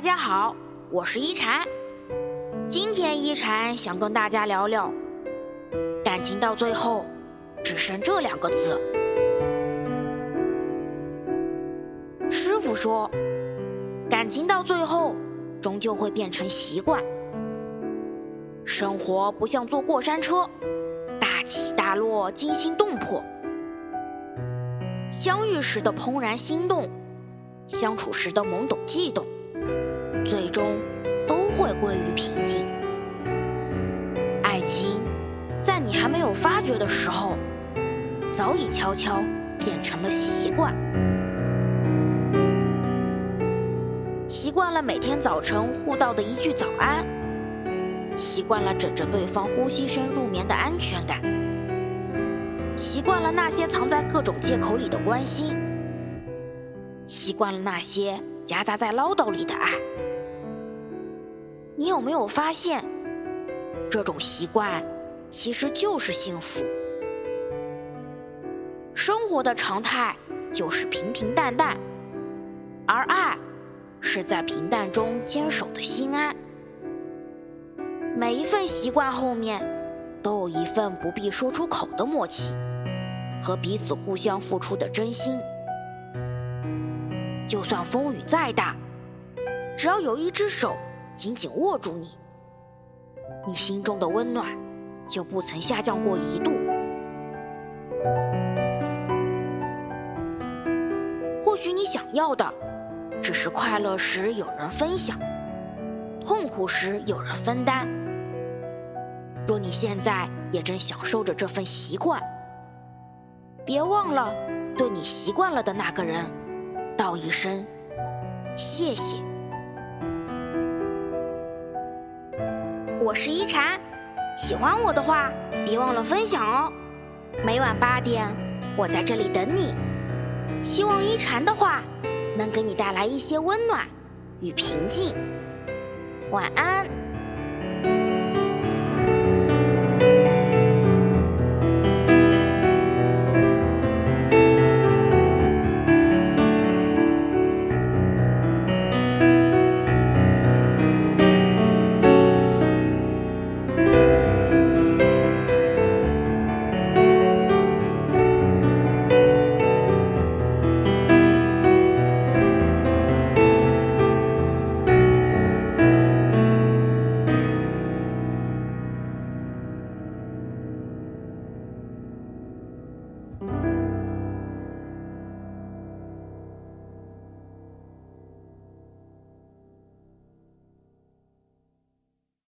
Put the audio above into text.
大家好，我是一禅。今天一禅想跟大家聊聊，感情到最后只剩这两个字。师傅说，感情到最后终究会变成习惯。生活不像坐过山车，大起大落，惊心动魄。相遇时的怦然心动，相处时的懵懂悸动，最终都会归于平静。爱情，在你还没有发觉的时候，早已悄悄变成了习惯。习惯了每天早晨互道的一句早安，习惯了枕着对方呼吸声入眠的安全感。习惯了那些藏在各种借口里的关心，习惯了那些夹杂在唠叨里的爱。你有没有发现，这种习惯其实就是幸福？生活的常态就是平平淡淡，而爱是在平淡中坚守的心安。每一份习惯后面，都有一份不必说出口的默契。和彼此互相付出的真心，就算风雨再大，只要有一只手紧紧握住你，你心中的温暖就不曾下降过一度。或许你想要的，只是快乐时有人分享，痛苦时有人分担。若你现在也正享受着这份习惯。别忘了，对你习惯了的那个人，道一声谢谢。我是一禅，喜欢我的话，别忘了分享哦。每晚八点，我在这里等你。希望一禅的话能给你带来一些温暖与平静。晚安。